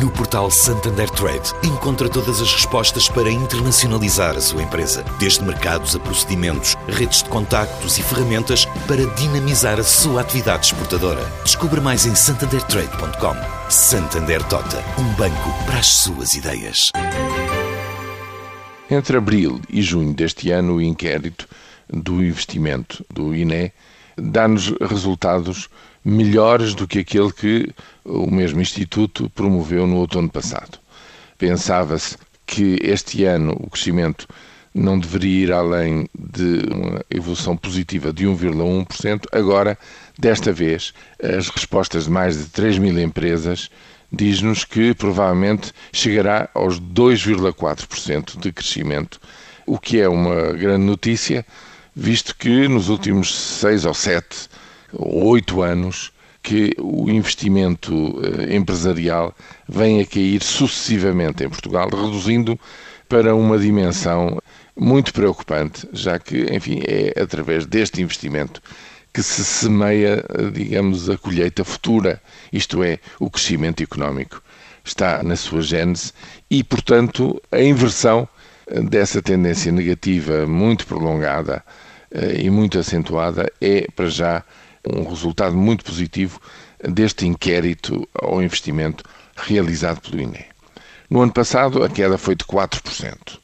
No portal Santander Trade, encontra todas as respostas para internacionalizar a sua empresa, desde mercados a procedimentos, redes de contactos e ferramentas para dinamizar a sua atividade exportadora. Descubra mais em santandertrade.com. Santander Tota, um banco para as suas ideias. Entre abril e junho deste ano, o inquérito do investimento do INE dá-nos resultados melhores do que aquele que o mesmo Instituto promoveu no outono passado. Pensava-se que este ano o crescimento não deveria ir além de uma evolução positiva de 1,1%. Agora, desta vez, as respostas de mais de 3 mil empresas diz-nos que provavelmente chegará aos 2,4% de crescimento, o que é uma grande notícia, visto que nos últimos seis ou sete oito anos que o investimento eh, empresarial vem a cair sucessivamente em Portugal, reduzindo para uma dimensão muito preocupante, já que, enfim, é através deste investimento que se semeia, digamos, a colheita futura, isto é, o crescimento económico. Está na sua gênese e, portanto, a inversão dessa tendência negativa muito prolongada eh, e muito acentuada é, para já, um resultado muito positivo deste inquérito ao investimento realizado pelo INE. No ano passado, a queda foi de 4%.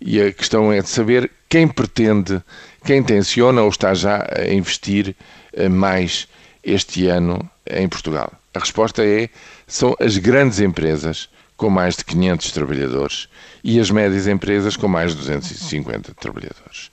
E a questão é de saber quem pretende, quem tenciona ou está já a investir eh, mais este ano em Portugal. A resposta é: são as grandes empresas com mais de 500 trabalhadores e as médias empresas com mais de 250 trabalhadores.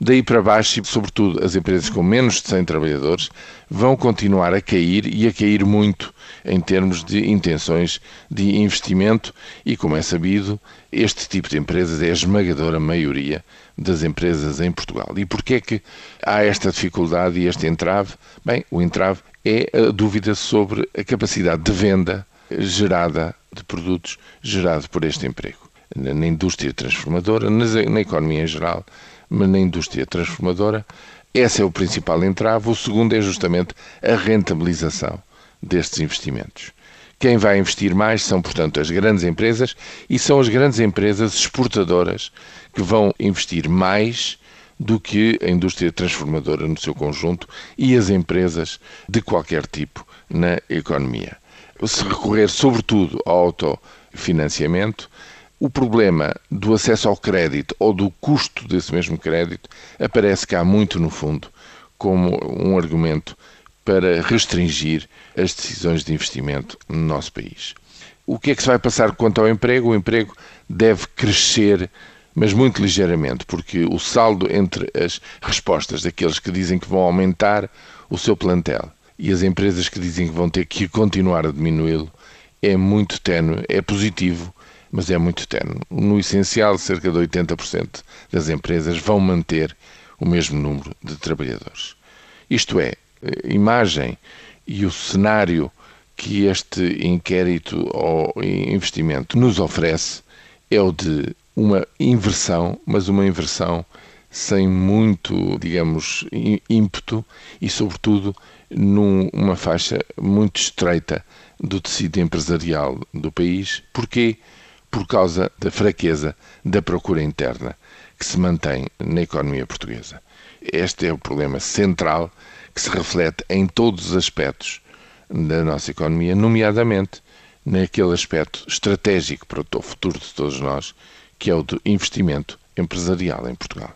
Daí para baixo, e sobretudo as empresas com menos de 100 trabalhadores, vão continuar a cair e a cair muito em termos de intenções de investimento e, como é sabido, este tipo de empresas é a esmagadora maioria das empresas em Portugal. E porquê é que há esta dificuldade e este entrave? Bem, o entrave é a dúvida sobre a capacidade de venda gerada de produtos gerado por este emprego. Na indústria transformadora, na economia em geral, mas na indústria transformadora, esse é o principal entrave. O segundo é justamente a rentabilização destes investimentos. Quem vai investir mais são, portanto, as grandes empresas e são as grandes empresas exportadoras que vão investir mais do que a indústria transformadora no seu conjunto e as empresas de qualquer tipo na economia. Se recorrer, sobretudo, ao autofinanciamento, o problema do acesso ao crédito ou do custo desse mesmo crédito aparece cá muito no fundo como um argumento para restringir as decisões de investimento no nosso país. O que é que se vai passar quanto ao emprego? O emprego deve crescer, mas muito ligeiramente, porque o saldo entre as respostas daqueles que dizem que vão aumentar o seu plantel e as empresas que dizem que vão ter que continuar a diminuí-lo é muito ténue, é positivo, mas é muito tenue. No essencial, cerca de 80% das empresas vão manter o mesmo número de trabalhadores. Isto é, a imagem e o cenário que este inquérito ou investimento nos oferece é o de uma inversão, mas uma inversão sem muito, digamos, ímpeto e, sobretudo, numa faixa muito estreita do tecido empresarial do país. Porquê? por causa da fraqueza da procura interna que se mantém na economia portuguesa. Este é o problema central que se reflete em todos os aspectos da nossa economia, nomeadamente naquele aspecto estratégico para o futuro de todos nós, que é o do investimento empresarial em Portugal.